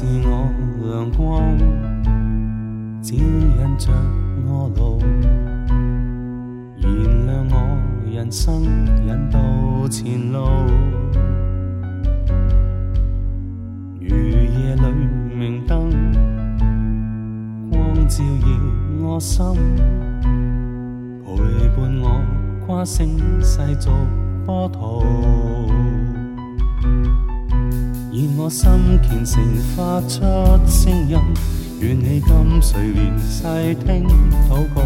是我亮光，指引着我路，燃亮我人生，引导前路。如夜里明灯，光照耀我心，陪伴我跨星世，做波涛。心虔诚发出声音，愿你今岁连世听祷告，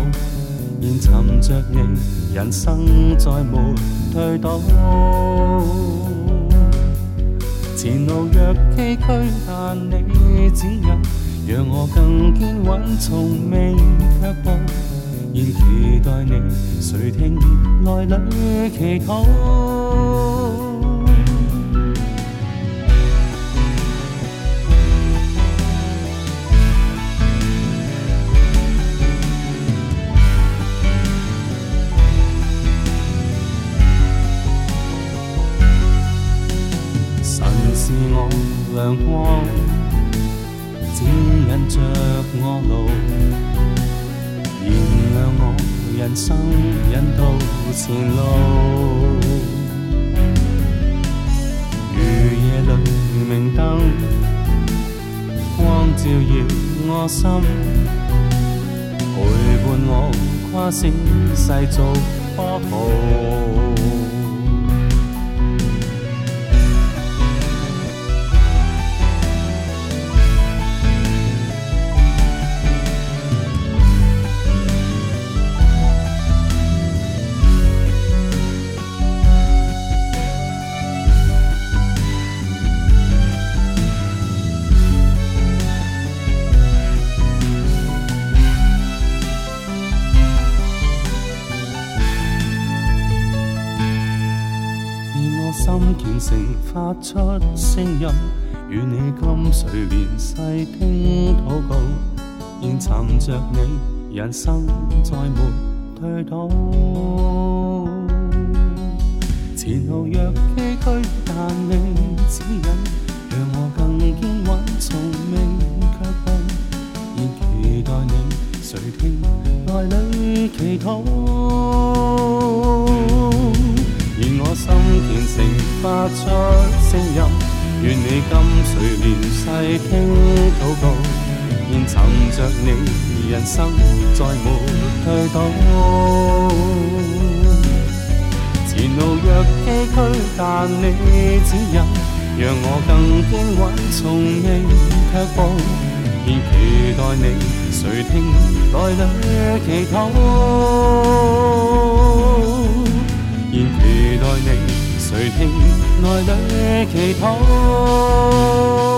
愿寻着你人生再没退倒。前路若崎岖，但你指引，让我更坚稳，从未却步。愿期待你垂听，内里祈祷。亮光指引着我路，燃亮我人生，引导前路。如夜里明灯，光照耀我心，陪伴我跨星世，做波豪。心虔诚发出声音，与你今世连细听祷告，现寻着你，人生再没退倒。前路若崎岖，但你指引，让我更坚稳，从未却步。亦期待你，谁听爱里祈祷。发出声音，愿你今岁连世听祷告，现寻着你，人生再没退倒。前路若崎岖，但你指引，让我更安稳，从未却步，现期待你，谁听内里祈祷。情，內裏祈禱。